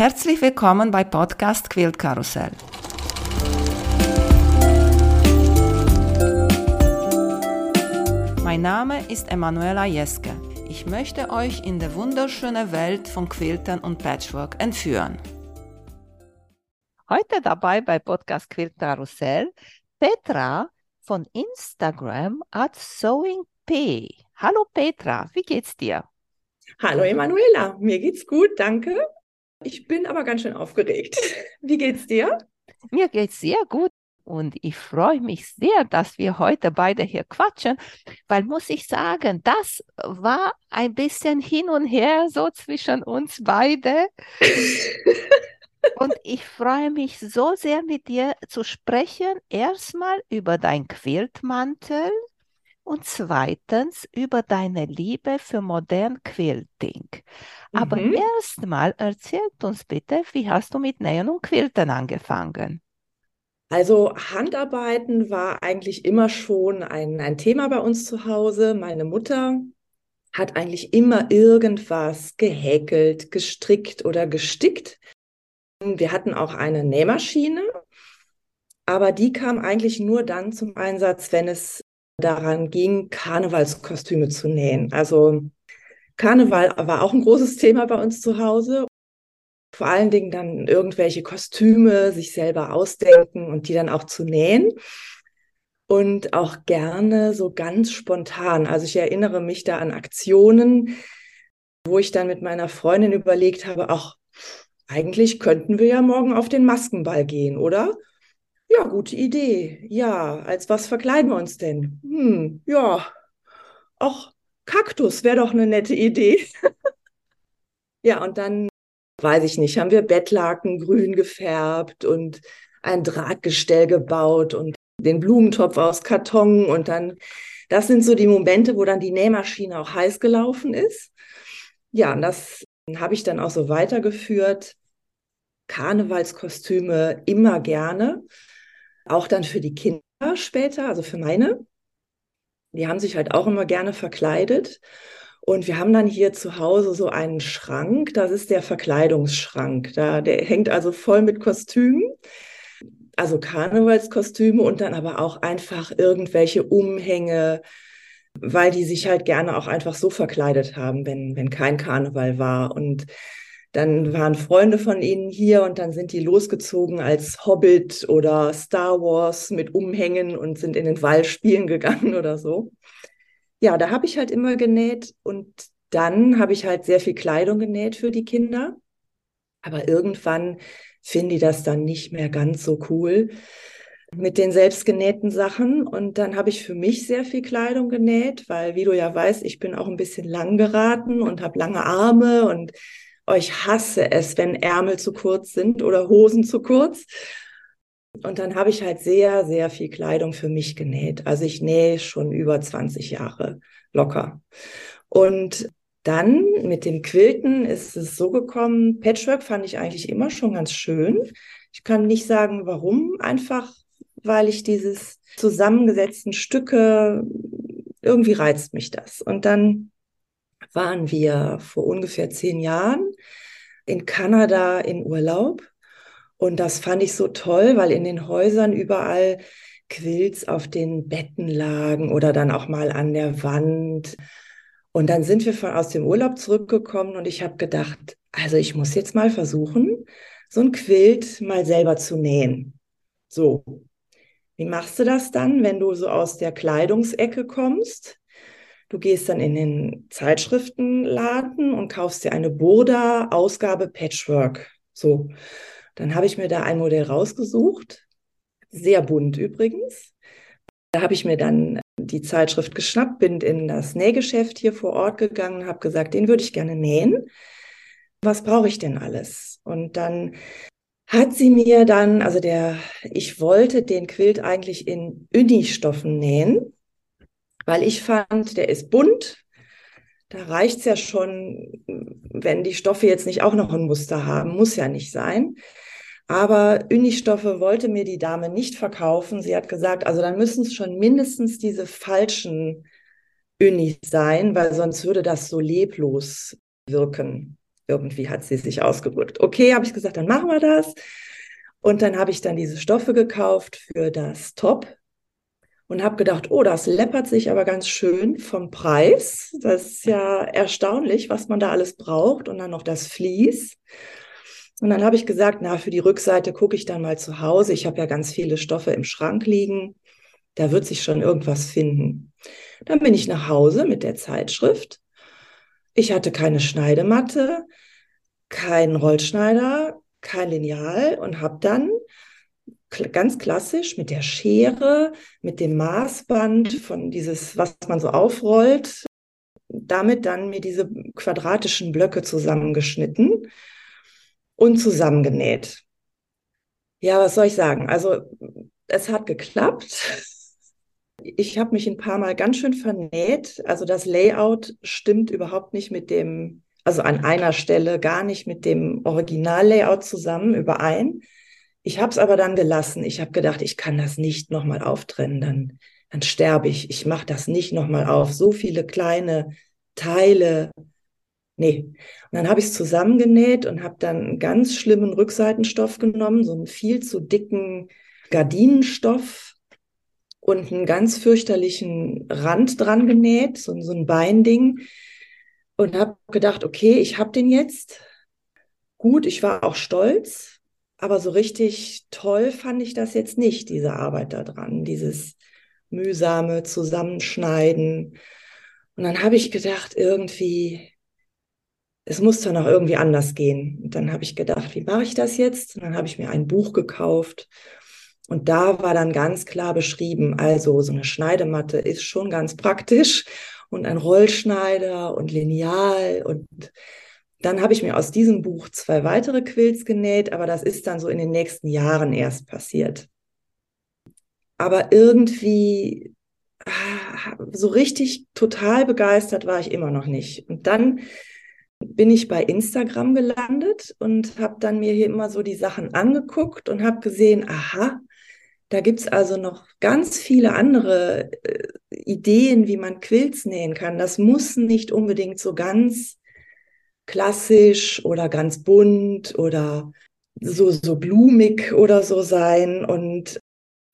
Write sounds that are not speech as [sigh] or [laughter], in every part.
Herzlich willkommen bei Podcast Quilt Karussell. Mein Name ist Emanuela Jeske. Ich möchte euch in die wunderschöne Welt von Quiltern und Patchwork entführen. Heute dabei bei Podcast Quilt Karussell Petra von Instagram at Sewing P. Hallo Petra, wie geht's dir? Hallo Emanuela, mir geht's gut, danke. Ich bin aber ganz schön aufgeregt. [laughs] Wie geht's dir? Mir geht's sehr gut und ich freue mich sehr, dass wir heute beide hier quatschen, weil muss ich sagen, das war ein bisschen hin und her so zwischen uns beide. [laughs] und ich freue mich so sehr mit dir zu sprechen. Erstmal über dein Quiltmantel und zweitens über deine Liebe für modern Quilting. Aber mhm. erstmal erzählt uns bitte, wie hast du mit Nähen und Quilten angefangen? Also Handarbeiten war eigentlich immer schon ein, ein Thema bei uns zu Hause. Meine Mutter hat eigentlich immer irgendwas gehäkelt, gestrickt oder gestickt. Wir hatten auch eine Nähmaschine, aber die kam eigentlich nur dann zum Einsatz, wenn es daran ging, Karnevalskostüme zu nähen. Also Karneval war auch ein großes Thema bei uns zu Hause. Vor allen Dingen dann irgendwelche Kostüme sich selber ausdenken und die dann auch zu nähen. Und auch gerne so ganz spontan. Also ich erinnere mich da an Aktionen, wo ich dann mit meiner Freundin überlegt habe, ach, eigentlich könnten wir ja morgen auf den Maskenball gehen, oder? Ja, gute Idee. Ja, als was verkleiden wir uns denn? Hm, ja. Ach, Kaktus wäre doch eine nette Idee. [laughs] ja, und dann, weiß ich nicht, haben wir Bettlaken grün gefärbt und ein Drahtgestell gebaut und den Blumentopf aus Karton und dann, das sind so die Momente, wo dann die Nähmaschine auch heiß gelaufen ist. Ja, und das habe ich dann auch so weitergeführt. Karnevalskostüme immer gerne auch dann für die Kinder später, also für meine. Die haben sich halt auch immer gerne verkleidet. Und wir haben dann hier zu Hause so einen Schrank, das ist der Verkleidungsschrank. Da, der hängt also voll mit Kostümen, also Karnevalskostüme und dann aber auch einfach irgendwelche Umhänge, weil die sich halt gerne auch einfach so verkleidet haben, wenn, wenn kein Karneval war. Und dann waren Freunde von ihnen hier und dann sind die losgezogen als Hobbit oder Star Wars mit Umhängen und sind in den Wald spielen gegangen [laughs] oder so. Ja, da habe ich halt immer genäht und dann habe ich halt sehr viel Kleidung genäht für die Kinder. Aber irgendwann finden die das dann nicht mehr ganz so cool mit den selbstgenähten Sachen. Und dann habe ich für mich sehr viel Kleidung genäht, weil, wie du ja weißt, ich bin auch ein bisschen lang geraten und habe lange Arme und oh, ich hasse es, wenn Ärmel zu kurz sind oder Hosen zu kurz. Und dann habe ich halt sehr, sehr viel Kleidung für mich genäht. Also ich nähe schon über 20 Jahre locker. Und dann mit dem Quilten ist es so gekommen, Patchwork fand ich eigentlich immer schon ganz schön. Ich kann nicht sagen, warum, einfach weil ich dieses zusammengesetzten Stücke, irgendwie reizt mich das. Und dann waren wir vor ungefähr zehn Jahren in Kanada in Urlaub. Und das fand ich so toll, weil in den Häusern überall Quilts auf den Betten lagen oder dann auch mal an der Wand. Und dann sind wir von, aus dem Urlaub zurückgekommen und ich habe gedacht, also ich muss jetzt mal versuchen, so ein Quilt mal selber zu nähen. So, wie machst du das dann, wenn du so aus der Kleidungsecke kommst? Du gehst dann in den Zeitschriftenladen und kaufst dir eine Burda Ausgabe Patchwork. So, dann habe ich mir da ein Modell rausgesucht, sehr bunt übrigens. Da habe ich mir dann die Zeitschrift geschnappt, bin in das Nähgeschäft hier vor Ort gegangen, habe gesagt, den würde ich gerne nähen. Was brauche ich denn alles? Und dann hat sie mir dann, also der, ich wollte den Quilt eigentlich in Uni-Stoffen nähen weil ich fand, der ist bunt. Da reicht es ja schon, wenn die Stoffe jetzt nicht auch noch ein Muster haben, muss ja nicht sein. Aber Unistoffe wollte mir die Dame nicht verkaufen. Sie hat gesagt, also dann müssen es schon mindestens diese falschen Unis sein, weil sonst würde das so leblos wirken. Irgendwie hat sie sich ausgedrückt. Okay, habe ich gesagt, dann machen wir das. Und dann habe ich dann diese Stoffe gekauft für das Top und habe gedacht, oh, das läppert sich aber ganz schön vom Preis. Das ist ja erstaunlich, was man da alles braucht. Und dann noch das Vlies. Und dann habe ich gesagt, na, für die Rückseite gucke ich dann mal zu Hause. Ich habe ja ganz viele Stoffe im Schrank liegen. Da wird sich schon irgendwas finden. Dann bin ich nach Hause mit der Zeitschrift. Ich hatte keine Schneidematte, keinen Rollschneider, kein Lineal und habe dann ganz klassisch mit der Schere, mit dem Maßband von dieses, was man so aufrollt, damit dann mir diese quadratischen Blöcke zusammengeschnitten und zusammengenäht. Ja, was soll ich sagen? Also es hat geklappt. Ich habe mich ein paar Mal ganz schön vernäht. Also das Layout stimmt überhaupt nicht mit dem, also an einer Stelle gar nicht mit dem Original-Layout zusammen überein. Ich habe es aber dann gelassen. Ich habe gedacht, ich kann das nicht nochmal auftrennen, dann, dann sterbe ich. Ich mache das nicht nochmal auf. So viele kleine Teile. Nee. Und dann habe ich es zusammengenäht und habe dann einen ganz schlimmen Rückseitenstoff genommen, so einen viel zu dicken Gardinenstoff und einen ganz fürchterlichen Rand dran genäht, so, so ein Beinding. Und habe gedacht, okay, ich habe den jetzt. Gut, ich war auch stolz, aber so richtig toll fand ich das jetzt nicht, diese Arbeit daran, dieses mühsame Zusammenschneiden. Und dann habe ich gedacht, irgendwie, es muss doch noch irgendwie anders gehen. Und dann habe ich gedacht, wie mache ich das jetzt? Und dann habe ich mir ein Buch gekauft. Und da war dann ganz klar beschrieben, also so eine Schneidematte ist schon ganz praktisch und ein Rollschneider und Lineal und dann habe ich mir aus diesem Buch zwei weitere Quills genäht, aber das ist dann so in den nächsten Jahren erst passiert. Aber irgendwie ah, so richtig total begeistert war ich immer noch nicht. Und dann bin ich bei Instagram gelandet und habe dann mir hier immer so die Sachen angeguckt und habe gesehen, aha, da gibt es also noch ganz viele andere äh, Ideen, wie man Quills nähen kann. Das muss nicht unbedingt so ganz klassisch oder ganz bunt oder so, so blumig oder so sein. Und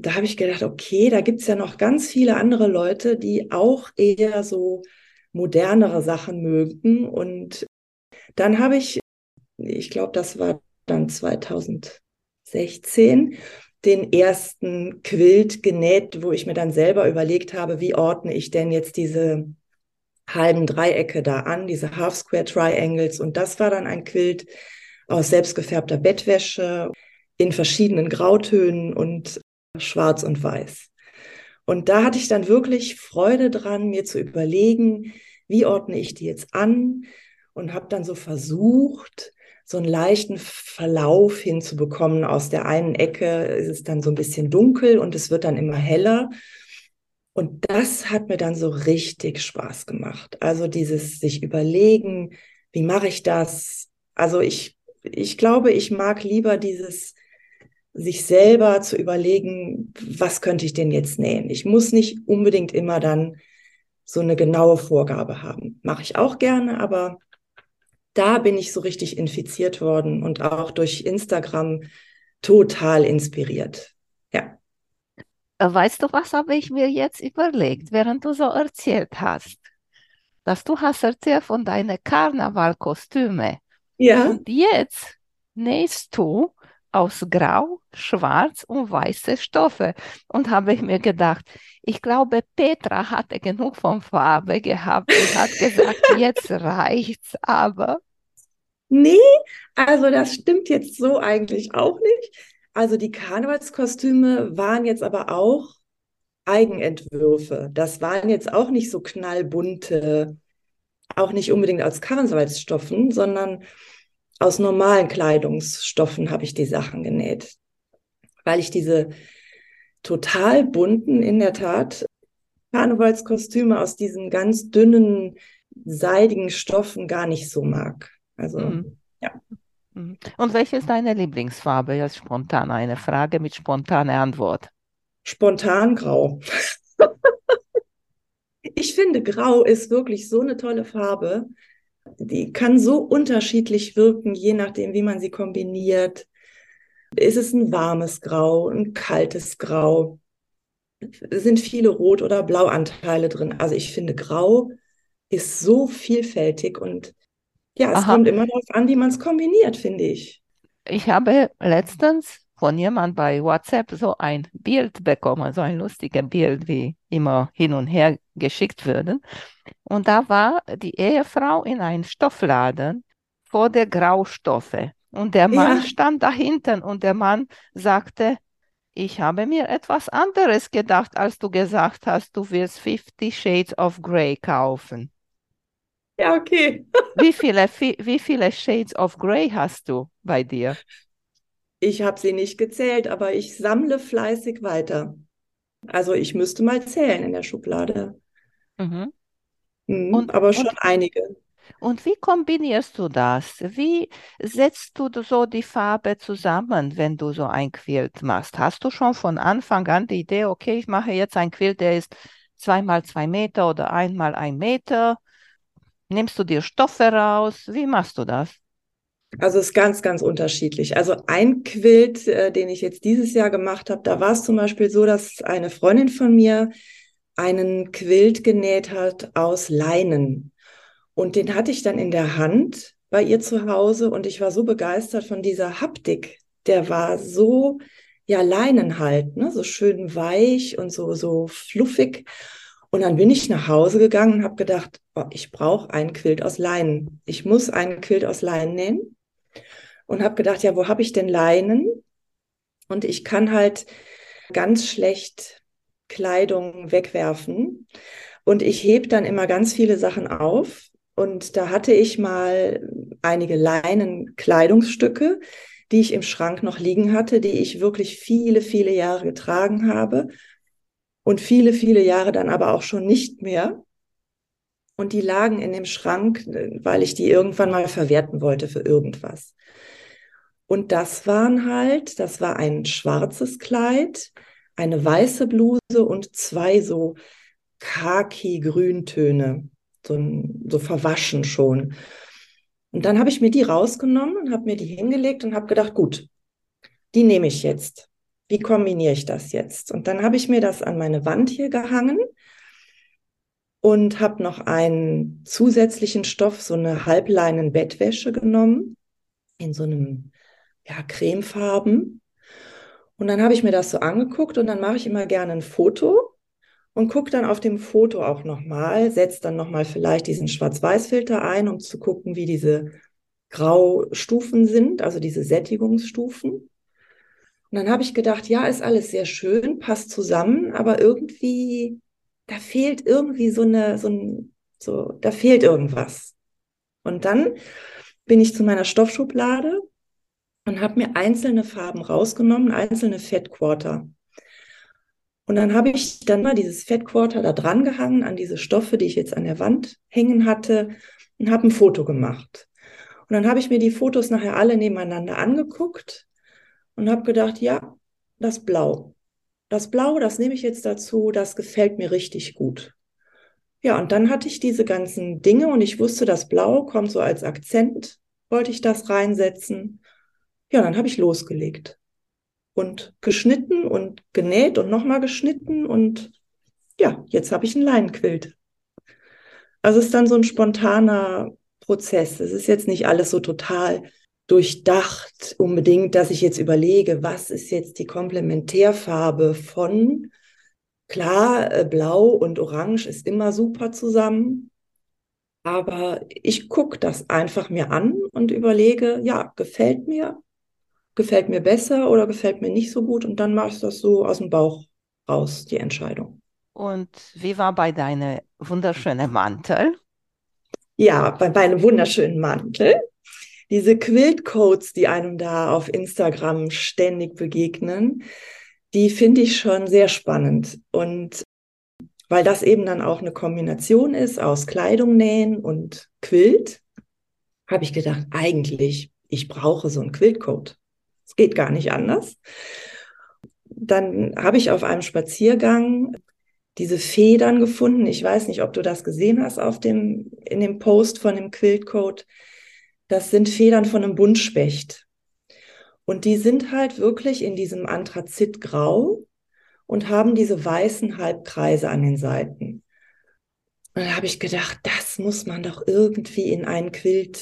da habe ich gedacht, okay, da gibt es ja noch ganz viele andere Leute, die auch eher so modernere Sachen mögen. Und dann habe ich, ich glaube, das war dann 2016, den ersten Quilt genäht, wo ich mir dann selber überlegt habe, wie ordne ich denn jetzt diese halben Dreiecke da an, diese Half Square Triangles. Und das war dann ein Quilt aus selbstgefärbter Bettwäsche in verschiedenen Grautönen und schwarz und weiß. Und da hatte ich dann wirklich Freude dran, mir zu überlegen, wie ordne ich die jetzt an und habe dann so versucht, so einen leichten Verlauf hinzubekommen. Aus der einen Ecke ist es dann so ein bisschen dunkel und es wird dann immer heller. Und das hat mir dann so richtig Spaß gemacht. Also dieses sich überlegen, wie mache ich das? Also ich, ich glaube, ich mag lieber dieses sich selber zu überlegen, was könnte ich denn jetzt nähen? Ich muss nicht unbedingt immer dann so eine genaue Vorgabe haben. Mache ich auch gerne, aber da bin ich so richtig infiziert worden und auch durch Instagram total inspiriert. Ja. Äh, weißt du, was habe ich mir jetzt überlegt, während du so erzählt hast? Dass du hast erzählt von deinen Karnevalkostüme. Ja. Und jetzt nähst du aus Grau, Schwarz und weiße Stoffe. Und habe ich mir gedacht, ich glaube, Petra hatte genug von Farbe gehabt und hat gesagt, [laughs] jetzt reicht's aber. Nee, also das stimmt jetzt so eigentlich auch nicht. Also die Karnevalskostüme waren jetzt aber auch Eigenentwürfe. Das waren jetzt auch nicht so knallbunte, auch nicht unbedingt aus Karnevalsstoffen, sondern aus normalen Kleidungsstoffen habe ich die Sachen genäht, weil ich diese total bunten, in der Tat, Karnevalskostüme aus diesen ganz dünnen, seidigen Stoffen gar nicht so mag. Also, mhm. ja. Mhm. Und welche ist deine Lieblingsfarbe? Ja, spontan eine Frage mit spontaner Antwort. Spontan grau. [laughs] ich finde, grau ist wirklich so eine tolle Farbe. Die kann so unterschiedlich wirken, je nachdem, wie man sie kombiniert. Ist es ein warmes Grau, ein kaltes Grau? Sind viele Rot- oder Blauanteile drin? Also ich finde, Grau ist so vielfältig und ja, es Aha. kommt immer darauf an, wie man es kombiniert, finde ich. Ich habe letztens von jemand bei WhatsApp so ein Bild bekommen, so ein lustiges Bild, wie immer hin und her geschickt werden. Und da war die Ehefrau in einem Stoffladen vor der Graustoffe. Und der Mann Ja. stand da hinten und der Mann sagte, ich habe mir etwas anderes gedacht, als du gesagt hast, du willst Fifty Shades of Grey kaufen. Ja, okay. [laughs] Wie viele, wie viele Shades of Grey hast du bei dir? Ich habe sie nicht gezählt, aber ich sammle fleißig weiter. Also ich müsste mal zählen in der Schublade. Mhm. Mhm, Und, aber schon und, einige. und wie kombinierst du das? Wie setzt du so die Farbe zusammen, wenn du so ein Quilt machst? Hast du schon von Anfang an die Idee, okay, ich mache jetzt ein Quilt, der ist zweimal zwei Meter oder einmal ein Meter? Nimmst du dir Stoffe raus? Wie machst du das? Also es ist ganz, ganz unterschiedlich. Also ein Quilt, äh, den ich jetzt dieses Jahr gemacht habe, da war es zum Beispiel so, dass eine Freundin von mir einen Quilt genäht hat aus Leinen. Und den hatte ich dann in der Hand bei ihr zu Hause und ich war so begeistert von dieser Haptik. Der war so, ja, Leinen halt, ne? So schön weich und so, so fluffig. Und dann bin ich nach Hause gegangen und habe gedacht, ich brauche einen Quilt aus Leinen. Ich muss einen Quilt aus Leinen nähen. Und habe gedacht, ja, wo habe ich denn Leinen? Und ich kann halt ganz schlecht Kleidung wegwerfen. Und ich heb dann immer ganz viele Sachen auf. Und da hatte ich mal einige Leinen-Kleidungsstücke, die ich im Schrank noch liegen hatte, die ich wirklich viele, viele Jahre getragen habe. Und viele, viele Jahre dann aber auch schon nicht mehr. Und die lagen in dem Schrank, äh, weil ich die irgendwann mal verwerten wollte für irgendwas. Und das waren halt, das war ein schwarzes Kleid, eine weiße Bluse und zwei so Khaki-Grüntöne, so, so verwaschen schon. Und dann habe ich mir die rausgenommen und habe mir die hingelegt und habe gedacht, gut, die nehme ich jetzt. Wie kombiniere ich das jetzt? Und dann habe ich mir das an meine Wand hier gehangen und habe noch einen zusätzlichen Stoff, so eine Halbleinen-Bettwäsche genommen, in so einem, ja, cremefarben. Und dann habe ich mir das so angeguckt und dann mache ich immer gerne ein Foto und gucke dann auf dem Foto auch nochmal, setze dann nochmal vielleicht diesen Schwarz-Weiß-Filter ein, um zu gucken, wie diese Graustufen sind, also diese Sättigungsstufen. Und dann habe ich gedacht, ja, ist alles sehr schön, passt zusammen, aber irgendwie, da fehlt irgendwie so eine, so ein, so, da fehlt irgendwas. Und dann bin ich zu meiner Stoffschublade und habe mir einzelne Farben rausgenommen, einzelne Fettquarter. Und dann habe ich dann mal dieses Fettquarter da dran gehangen an diese Stoffe, die ich jetzt an der Wand hängen hatte und habe ein Foto gemacht. Und dann habe ich mir die Fotos nachher alle nebeneinander angeguckt und habe gedacht, ja, das Blau. Das Blau, das nehme ich jetzt dazu, das gefällt mir richtig gut. Ja, und dann hatte ich diese ganzen Dinge und ich wusste, das Blau kommt so als Akzent, wollte ich das reinsetzen. Ja, dann habe ich losgelegt und geschnitten und genäht und nochmal geschnitten und ja, jetzt habe ich einen Leinenquilt. Also es ist dann so ein spontaner Prozess. Es ist jetzt nicht alles so total durchdacht unbedingt, dass ich jetzt überlege, was ist jetzt die Komplementärfarbe von klar, äh, blau und orange ist immer super zusammen. Aber ich gucke das einfach mir an und überlege, ja, gefällt mir, gefällt mir besser oder gefällt mir nicht so gut und dann mache ich das so aus dem Bauch raus, die Entscheidung. Und wie war bei deinem wunderschönen Mantel? Ja, bei meinem wunderschönen Mantel. Diese Quiltcodes, die einem da auf Instagram ständig begegnen, die finde ich schon sehr spannend. Und weil das eben dann auch eine Kombination ist aus Kleidung nähen und Quilt, habe ich gedacht, eigentlich, ich brauche so einen Quiltcode. Es geht gar nicht anders. Dann habe ich auf einem Spaziergang diese Federn gefunden. Ich weiß nicht, ob du das gesehen hast auf dem, in dem Post von dem Quiltcode. Das sind Federn von einem Buntspecht. Und die sind halt wirklich in diesem Anthrazitgrau und haben diese weißen Halbkreise an den Seiten. Und da habe ich gedacht, das muss man doch irgendwie in einen Quilt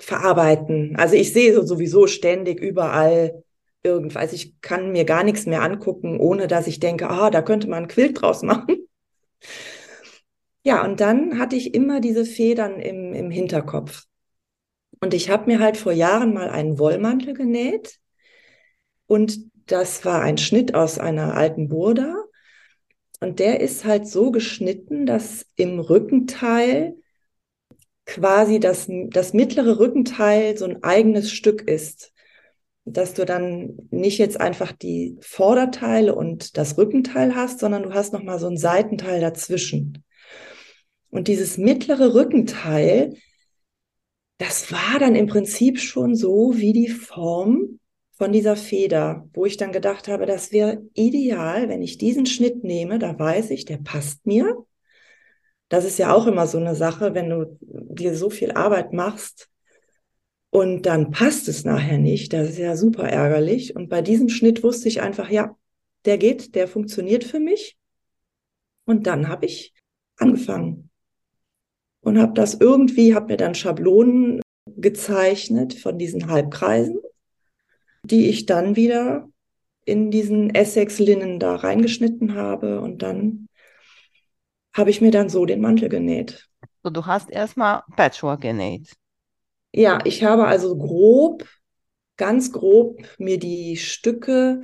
verarbeiten. Also ich sehe so sowieso ständig überall irgendwas. Also ich kann mir gar nichts mehr angucken, ohne dass ich denke, ah, da könnte man ein Quilt draus machen. [laughs] Ja, und dann hatte ich immer diese Federn im, im Hinterkopf. Und ich habe mir halt vor Jahren mal einen Wollmantel genäht. Und das war ein Schnitt aus einer alten Burda. Und der ist halt so geschnitten, dass im Rückenteil quasi das, das mittlere Rückenteil so ein eigenes Stück ist. Dass du dann nicht jetzt einfach die Vorderteile und das Rückenteil hast, sondern du hast nochmal so ein Seitenteil dazwischen. Und dieses mittlere Rückenteil, das war dann im Prinzip schon so wie die Form von dieser Feder, wo ich dann gedacht habe, das wäre ideal, wenn ich diesen Schnitt nehme, da weiß ich, der passt mir. Das ist ja auch immer so eine Sache, wenn du dir so viel Arbeit machst und dann passt es nachher nicht. Das ist ja super ärgerlich. Und bei diesem Schnitt wusste ich einfach, ja, der geht, der funktioniert für mich. Und dann habe ich angefangen und habe das irgendwie, habe mir dann Schablonen gezeichnet von diesen Halbkreisen die ich dann wieder in diesen Essex-Linnen da reingeschnitten habe und dann habe ich mir dann so den Mantel genäht. So, du hast erstmal Patchwork genäht. Ja, ich habe also grob, ganz grob mir die Stücke,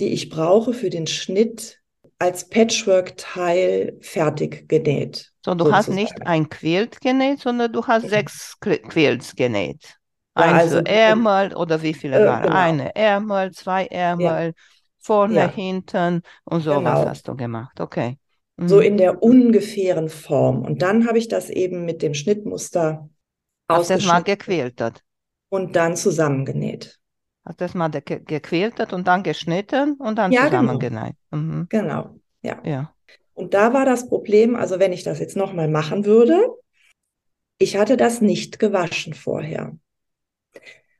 die ich brauche für den Schnitt, als Patchwork-Teil fertig genäht. So, du sozusagen. hast nicht ein Quilt genäht, sondern du hast sechs Quilts genäht. Ja, also Ärmel oder wie viele äh, waren? Genau. Eine Ärmel, zwei Ärmel, ja. vorne, ja. hinten und sowas genau. hast du gemacht. Okay. Mhm. So in der ungefähren Form. Und dann habe ich das eben mit dem Schnittmuster Hast das mal gequältet? Und dann zusammengenäht. Hast das mal gequältet und dann geschnitten und dann ja, genau. zusammengenäht? Genau. Mhm. genau, ja. ja. Und da war das Problem, also wenn ich das jetzt nochmal machen würde, ich hatte das nicht gewaschen vorher.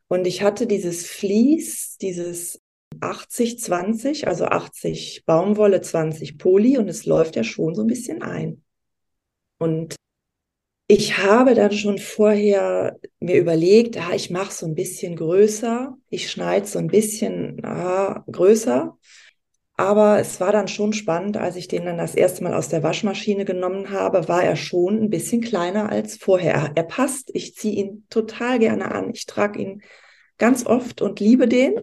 Und ich hatte dieses Vlies, dieses 80-20, also 80 Baumwolle, 20 Poli und es läuft ja schon so ein bisschen ein. Und ich habe dann schon vorher mir überlegt, ah, ich mache so ein bisschen größer, ich schneide so ein bisschen ah, größer aber es war dann schon spannend, als ich den dann das erste Mal aus der Waschmaschine genommen habe, war er schon ein bisschen kleiner als vorher. Er passt, ich ziehe ihn total gerne an. Ich trage ihn ganz oft und liebe den.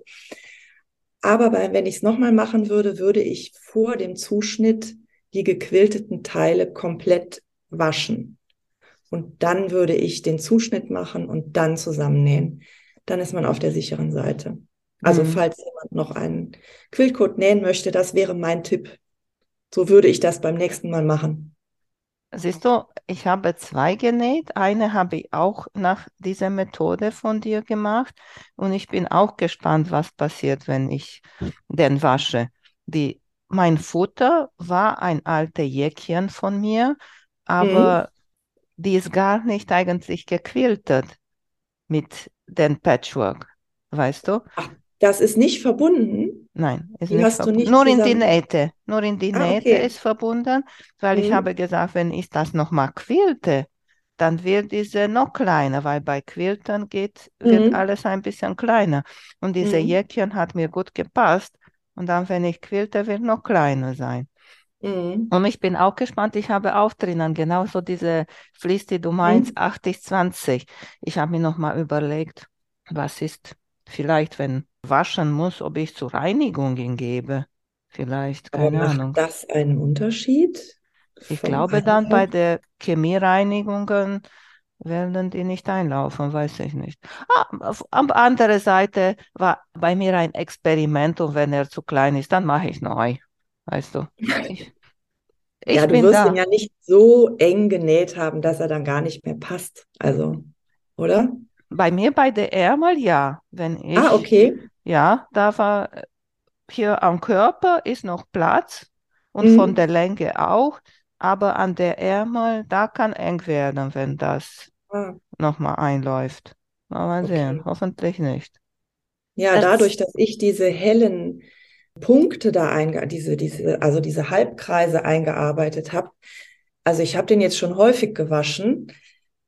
Aber wenn ich es nochmal machen würde, würde ich vor dem Zuschnitt die gequilteten Teile komplett waschen. Und dann würde ich den Zuschnitt machen und dann zusammennähen. Dann ist man auf der sicheren Seite. Also mhm. falls jemand noch einen Quillcode nähen möchte, das wäre mein Tipp. So würde ich das beim nächsten Mal machen. Siehst du, ich habe zwei genäht. Eine habe ich auch nach dieser Methode von dir gemacht. Und ich bin auch gespannt, was passiert, wenn ich den wasche. Die, mein Futter war ein alter Jäckchen von mir, aber mhm. Die ist gar nicht eigentlich gequiltet mit dem Patchwork. Weißt du? Ach, das ist nicht verbunden. Nein, ist die nicht hast verbunden. Du nicht nur zusammen... in die Nähte. Nur in die ah, Nähte okay. ist verbunden, weil mhm. ich habe gesagt, wenn ich das nochmal quilte, dann wird diese noch kleiner, weil bei Quiltern geht, wird mhm. alles ein bisschen kleiner. Und diese mhm. Jäckchen hat mir gut gepasst. Und dann, wenn ich quilte, wird noch kleiner sein. Mhm. Und ich bin auch gespannt, ich habe auch drinnen genauso diese Fließ, die du meinst, mhm. 80-20. Ich habe mir nochmal überlegt, was ist vielleicht, wenn waschen muss, ob ich zur Reinigung ihn gebe. Vielleicht, keine Aber macht Ahnung. das einen Unterschied? Ich glaube dann bei der Chemiereinigungen werden die nicht einlaufen, weiß ich nicht. Ah, auf, auf andere Seite war bei mir ein Experiment und wenn er zu klein ist, dann mache ich neu. Weißt du? [laughs] Ich, ich ja, du wirst da. ihn ja nicht so eng genäht haben, dass er dann gar nicht mehr passt. Also, oder? Bei mir bei der Ärmel, ja. Wenn ich, ah, okay. Ja, da war hier am Körper ist noch Platz und Mhm. von der Länge auch, aber an der Ärmel, da kann eng werden, wenn das Ah, nochmal einläuft. Mal Okay. sehen, hoffentlich nicht. Ja, Das- dadurch, dass ich diese hellen Punkte da einge, diese, diese, also diese Halbkreise eingearbeitet habe, also ich habe den jetzt schon häufig gewaschen,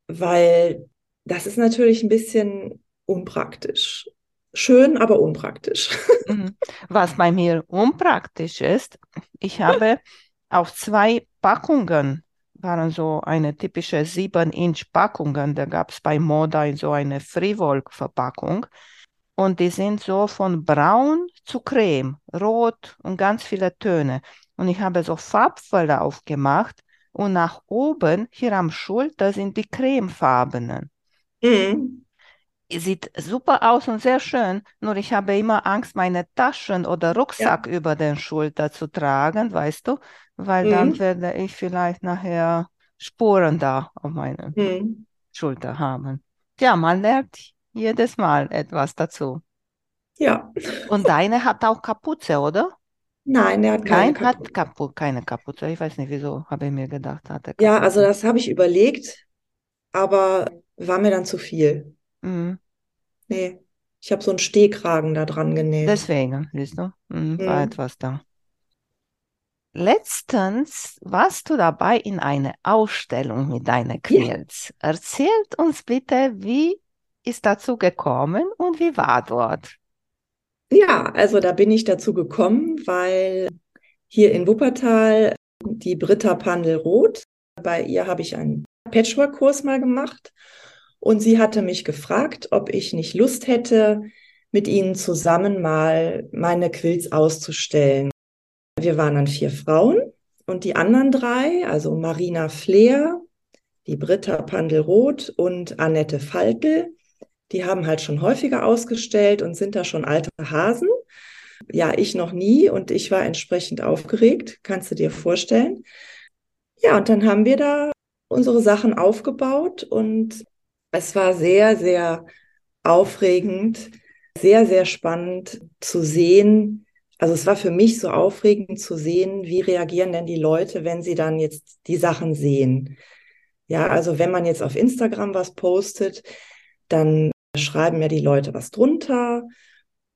weil das ist natürlich ein bisschen unpraktisch. Schön, aber unpraktisch. [laughs] Mhm. Was bei mir unpraktisch ist, ich habe auf zwei Packungen, waren so eine typische 7-Inch-Packungen, da gab es bei Moda so eine Frivol-Verpackung und die sind so von braun zu creme, rot und ganz viele Töne. Und ich habe so Farbverlauf gemacht und nach oben, hier am Schulter, sind die cremefarbenen. Mhm. Sieht super aus und sehr schön, nur ich habe immer Angst, meine Taschen oder Rucksack über den Schulter zu tragen, weißt du, weil dann Mhm. werde ich vielleicht nachher Spuren da auf meiner Mhm. Schulter haben. Ja, man lernt jedes Mal etwas dazu. Ja, Und deine hat auch Kapuze, oder? nein, der hat keine Nein, hat Kapuze. Kapu keine Kapuze. Ich weiß nicht, wieso habe ich mir gedacht, hatte Ja, also das habe ich überlegt, aber war mir dann zu viel. Mhm. Nee, ich habe so einen Stehkragen da dran genäht. Deswegen, siehst du, mhm, war Mhm. etwas da. Letztens warst du dabei in einer Ausstellung mit deinen Quilts. Erzählt uns bitte, wie ist dazu gekommen und wie war dort? Ja, also da bin ich dazu gekommen, weil hier in Wuppertal die Britta Pandel-Roth, bei ihr habe ich einen Patchwork-Kurs mal gemacht und sie hatte mich gefragt, ob ich nicht Lust hätte, mit ihnen zusammen mal meine Quilts auszustellen. Wir waren dann vier Frauen und die anderen drei, also Marina Fleer, die Britta Pandel-Roth und Annette Faltel, die haben halt schon häufiger ausgestellt und sind da schon alte Hasen. Ja, ich noch nie und ich war entsprechend aufgeregt, kannst du dir vorstellen. Ja, und dann haben wir da unsere Sachen aufgebaut und es war sehr, sehr aufregend, sehr, sehr spannend zu sehen. Also es war für mich so aufregend zu sehen, wie reagieren denn die Leute, wenn sie dann jetzt die Sachen sehen. Ja, also wenn man jetzt auf Instagram was postet, dann schreiben ja die Leute was drunter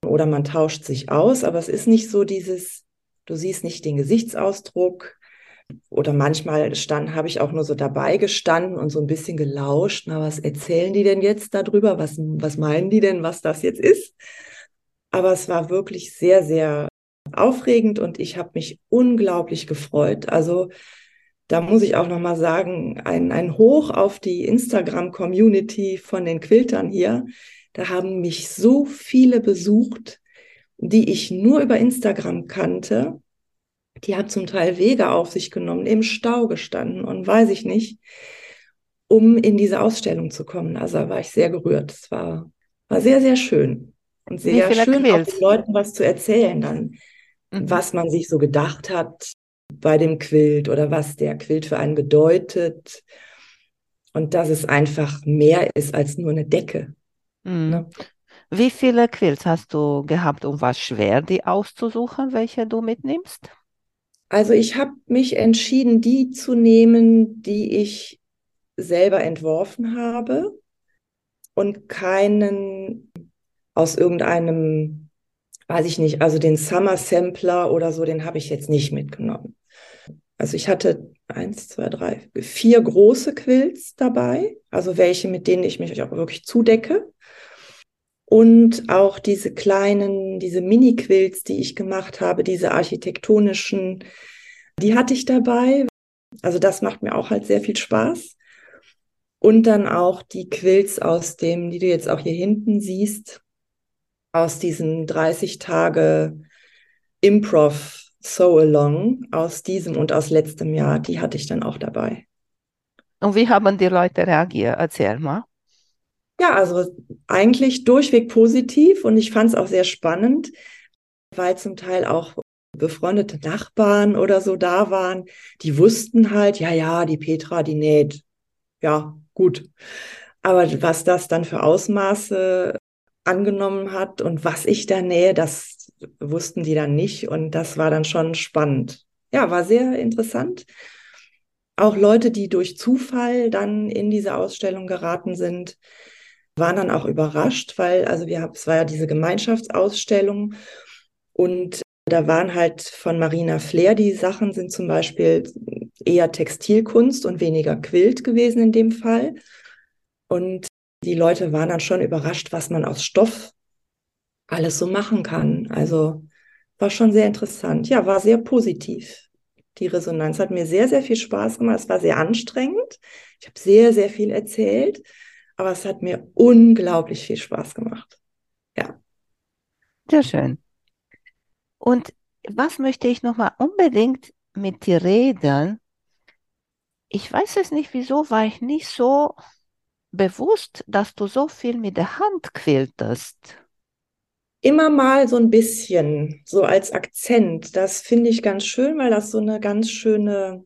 oder man tauscht sich aus, aber es ist nicht so dieses, du siehst nicht den Gesichtsausdruck oder manchmal habe ich auch nur so dabei gestanden und so ein bisschen gelauscht, na, was erzählen die denn jetzt darüber? Was, was meinen die denn, was das jetzt ist? Aber es war wirklich sehr, sehr aufregend und ich habe mich unglaublich gefreut. Also da muss ich auch nochmal sagen, ein, ein Hoch auf die Instagram-Community von den Quiltern hier. Da haben mich so viele besucht, die ich nur über Instagram kannte. Die haben zum Teil Wege auf sich genommen, im Stau gestanden und weiß ich nicht, um in diese Ausstellung zu kommen. Also da war ich sehr gerührt. Es war, war sehr, sehr schön. Und sehr schön, auch den Leuten was zu erzählen dann, Mhm. was man sich so gedacht hat bei dem Quilt oder was der Quilt für einen bedeutet. Und dass es einfach mehr ist als nur eine Decke. Mhm. Ne? Wie viele Quilts hast du gehabt und war schwer, die auszusuchen, welche du mitnimmst? Also ich habe mich entschieden, die zu nehmen, die ich selber entworfen habe und keinen aus irgendeinem, weiß ich nicht, also den Summer Sampler oder so, den habe ich jetzt nicht mitgenommen. Also ich hatte eins, zwei, drei, vier große Quilts dabei, also welche, mit denen ich mich auch wirklich zudecke. Und auch diese kleinen, diese Mini-Quilts, die ich gemacht habe, diese architektonischen, die hatte ich dabei. Also das macht mir auch halt sehr viel Spaß. Und dann auch die Quilts aus dem, die du jetzt auch hier hinten siehst, aus diesen 30 Tage Improv So Along, aus diesem und aus letztem Jahr, die hatte ich dann auch dabei. Und wie haben die Leute reagiert? Erzähl mal. Ja, also eigentlich durchweg positiv und ich fand es auch sehr spannend, weil zum Teil auch befreundete Nachbarn oder so da waren, die wussten halt, ja, ja, die Petra, die näht. Ja, gut. Aber was das dann für Ausmaße angenommen hat und was ich da nähe, das wussten die dann nicht und das war dann schon spannend. ja, war sehr interessant. Auch Leute, die durch Zufall dann in diese Ausstellung geraten sind, waren dann auch überrascht, weil, also wir haben, es war ja diese Gemeinschaftsausstellung und da waren halt von Marina Flair die Sachen sind zum Beispiel eher Textilkunst und weniger Quilt gewesen in dem Fall. Und die Leute waren dann schon überrascht, was man aus Stoff alles so machen kann. Also war schon sehr interessant. Ja, war sehr positiv. Die Resonanz hat mir sehr, sehr viel Spaß gemacht. Es war sehr anstrengend. Ich habe sehr, sehr viel erzählt, aber es hat mir unglaublich viel Spaß gemacht. Ja. Sehr schön. Und was möchte ich nochmal unbedingt mit dir reden? Ich weiß es nicht, wieso war ich nicht so bewusst, dass du so viel mit der Hand quiltest. Immer mal so ein bisschen, so als Akzent. Das finde ich ganz schön, weil das so eine ganz schöne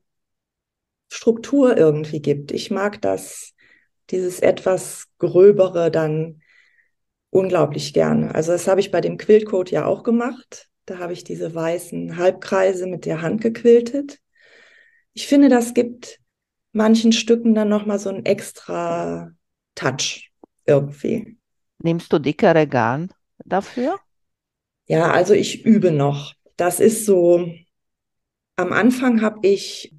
Struktur irgendwie gibt. Ich mag das, dieses etwas gröbere dann unglaublich gerne. Also das habe ich bei dem Quiltcode ja auch gemacht. Da habe ich diese weißen Halbkreise mit der Hand gequiltet. Ich finde, das gibt manchen Stücken dann nochmal so einen extra Touch irgendwie. Nimmst du dickere Garn dafür? Ja, also ich übe noch. Das ist so, am Anfang habe ich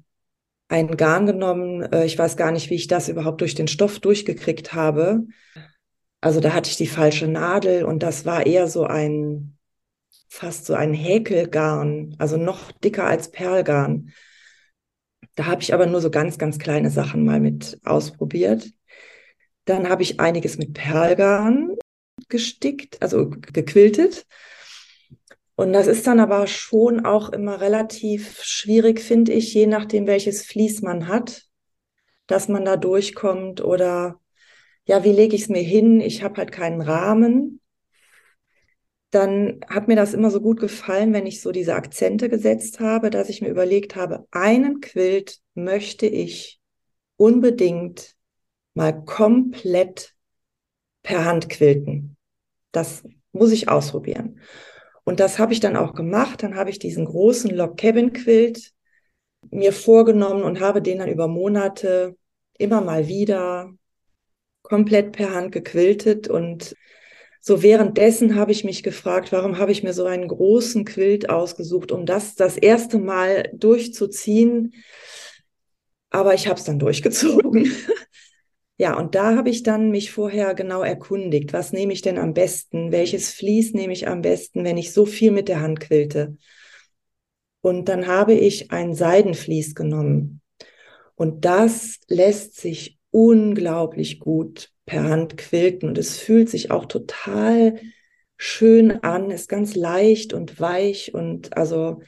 ein Garn genommen. Äh, ich weiß gar nicht, wie ich das überhaupt durch den Stoff durchgekriegt habe. Also da hatte ich die falsche Nadel und das war eher so ein fast so ein Häkelgarn, also noch dicker als Perlgarn. Da habe ich aber nur so ganz, ganz kleine Sachen mal mit ausprobiert. Dann habe ich einiges mit Perlgarn gestickt, also gequiltet. Und das ist dann aber schon auch immer relativ schwierig, finde ich, je nachdem, welches Vlies man hat, dass man da durchkommt oder ja, wie lege ich es mir hin? Ich habe halt keinen Rahmen dann hat mir das immer so gut gefallen, wenn ich so diese Akzente gesetzt habe, dass ich mir überlegt habe, einen Quilt möchte ich unbedingt mal komplett per Hand quilten. Das muss ich ausprobieren. Und das habe ich dann auch gemacht. Dann habe ich diesen großen Log Cabin Quilt mir vorgenommen und habe den dann über Monate immer mal wieder komplett per Hand gequiltet und so währenddessen habe ich mich gefragt, warum habe ich mir so einen großen Quilt ausgesucht, um das das erste Mal durchzuziehen. Aber ich habe es dann durchgezogen. [laughs] ja, und da habe ich dann mich vorher genau erkundigt, was nehme ich denn am besten, welches Vlies nehme ich am besten, wenn ich so viel mit der Hand quilte. Und dann habe ich ein Seidenvlies genommen. Und das lässt sich unglaublich gut per Hand quilten und es fühlt sich auch total schön an, ist ganz leicht und weich und also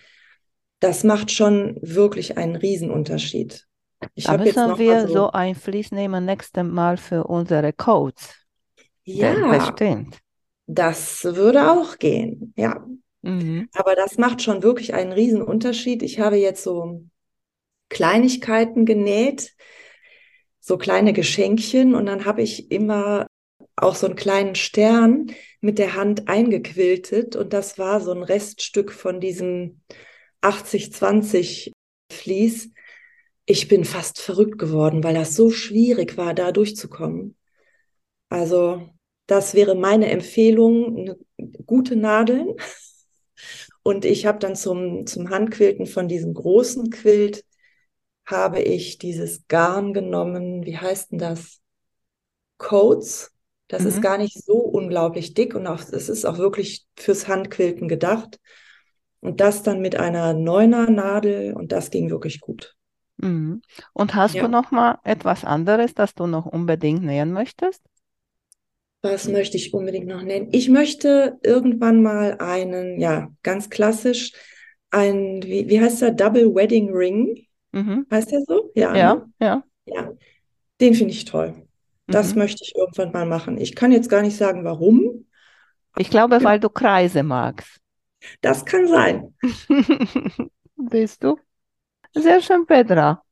das macht schon wirklich einen Riesenunterschied. Ich da müssen wir so, so ein Vlies nehmen nächstes Mal für unsere Codes. Ja, bestimmt. Das würde auch gehen, ja. Mhm. Aber das macht schon wirklich einen Riesenunterschied. Ich habe jetzt so Kleinigkeiten genäht, so kleine Geschenkchen und dann habe ich immer auch so einen kleinen Stern mit der Hand eingequiltet und das war so ein Reststück von diesem 80-20 Vlies. Ich bin fast verrückt geworden, weil das so schwierig war, da durchzukommen. Also das wäre meine Empfehlung, gute Nadeln. Und ich habe dann zum, zum Handquilten von diesem großen Quilt habe ich dieses Garn genommen, wie heißt denn das? Coats. Das mhm. ist gar nicht so unglaublich dick und auch, es ist auch wirklich fürs Handquilten gedacht. Und das dann mit einer Neuner Nadel und das ging wirklich gut. Mhm. Und hast ja. du noch mal etwas anderes, das du noch unbedingt nähen möchtest? Was möchte ich unbedingt noch nennen? Ich möchte irgendwann mal einen, ja, ganz klassisch, ein, wie, wie heißt der, Double Wedding Ring Mhm. Heißt der so? Ja. Ja, ne? ja. ja. Den finde ich toll. Das mhm. möchte ich irgendwann mal machen. Ich kann jetzt gar nicht sagen, warum. Ich glaube, weil du Kreise magst. Das kann sein. [laughs] Siehst du? Sehr schön, Petra.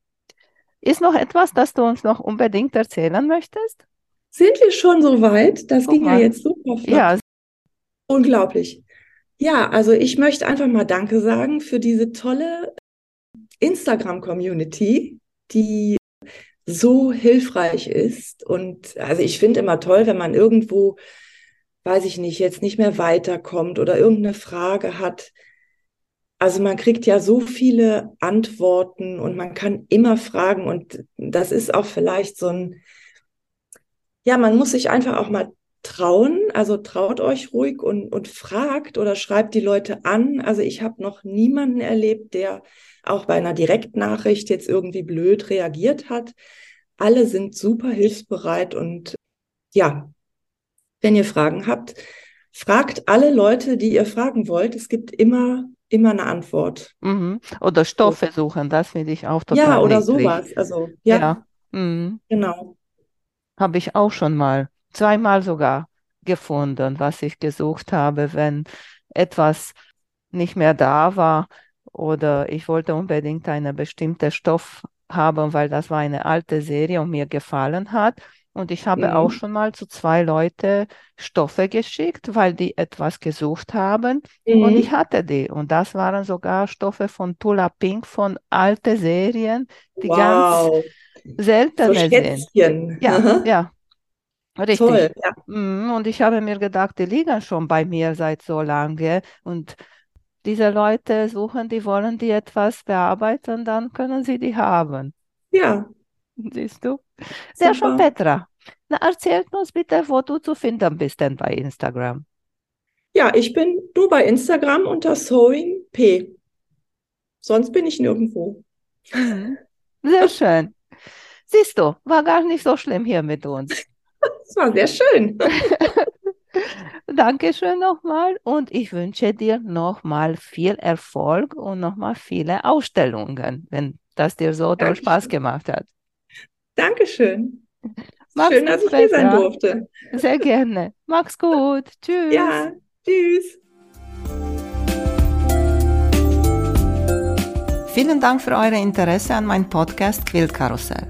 Ist noch etwas, das du uns noch unbedingt erzählen möchtest? Sind wir schon so weit? Das Guck ging mal. ja jetzt super flott. Ja. Unglaublich. Ja, also ich möchte einfach mal Danke sagen für diese tolle Instagram-Community, die so hilfreich ist. Und also ich finde immer toll, wenn man irgendwo, weiß ich nicht, jetzt nicht mehr weiterkommt oder irgendeine Frage hat. Also man kriegt ja so viele Antworten und man kann immer fragen und das ist auch vielleicht so ein, ja, man muss sich einfach auch mal trauen. Also traut euch ruhig und, und fragt oder schreibt die Leute an. Also ich habe noch niemanden erlebt, der auch bei einer Direktnachricht jetzt irgendwie blöd reagiert hat. Alle sind super hilfsbereit und ja, wenn ihr Fragen habt, fragt alle Leute, die ihr fragen wollt. Es gibt immer, immer eine Antwort. Mhm. Oder Stoffe suchen, das finde ich auch total Ja, oder niedlich. sowas. Also, ja, Ja, mhm. genau. Habe ich auch schon mal, zweimal sogar gefunden, was ich gesucht habe, wenn etwas nicht mehr da war oder ich wollte unbedingt einen bestimmten Stoff haben, weil das war eine alte Serie und mir gefallen hat. Und ich habe auch Mhm. schon mal zu zwei Leute Stoffe geschickt, weil die etwas gesucht haben und ich Mhm. hatte die. Und das waren sogar Stoffe von Tula Pink von alten Serien, die ganz Wow. So seltene sind. Schätzchen. Ja, Aha. ja, richtig. Toll. Ja. Mm, Und ich habe mir gedacht, die liegen schon bei mir seit so lange und diese Leute suchen, die wollen die etwas bearbeiten, dann können sie die haben. ja, Siehst du? Sehr schön. Petra. Na, erzählt uns bitte, wo du zu finden bist denn bei Instagram. Ja, ich bin nur bei Instagram unter Sewing P. Sonst bin ich nirgendwo. [laughs] Sehr schön. Siehst du, war gar nicht so schlimm hier mit uns. [laughs] Das war sehr schön. [laughs] Dankeschön nochmal und ich wünsche dir nochmal viel Erfolg und nochmal viele Ausstellungen, wenn das dir so doll Spaß Dankeschön. gemacht hat. Dankeschön. Mach's Schön, dass ich hier sein durfte. Sehr gerne. Mach's gut. [laughs] Tschüss. Ja, tschüss. Vielen Dank für euer Interesse an meinem Podcast Quiltkarussell.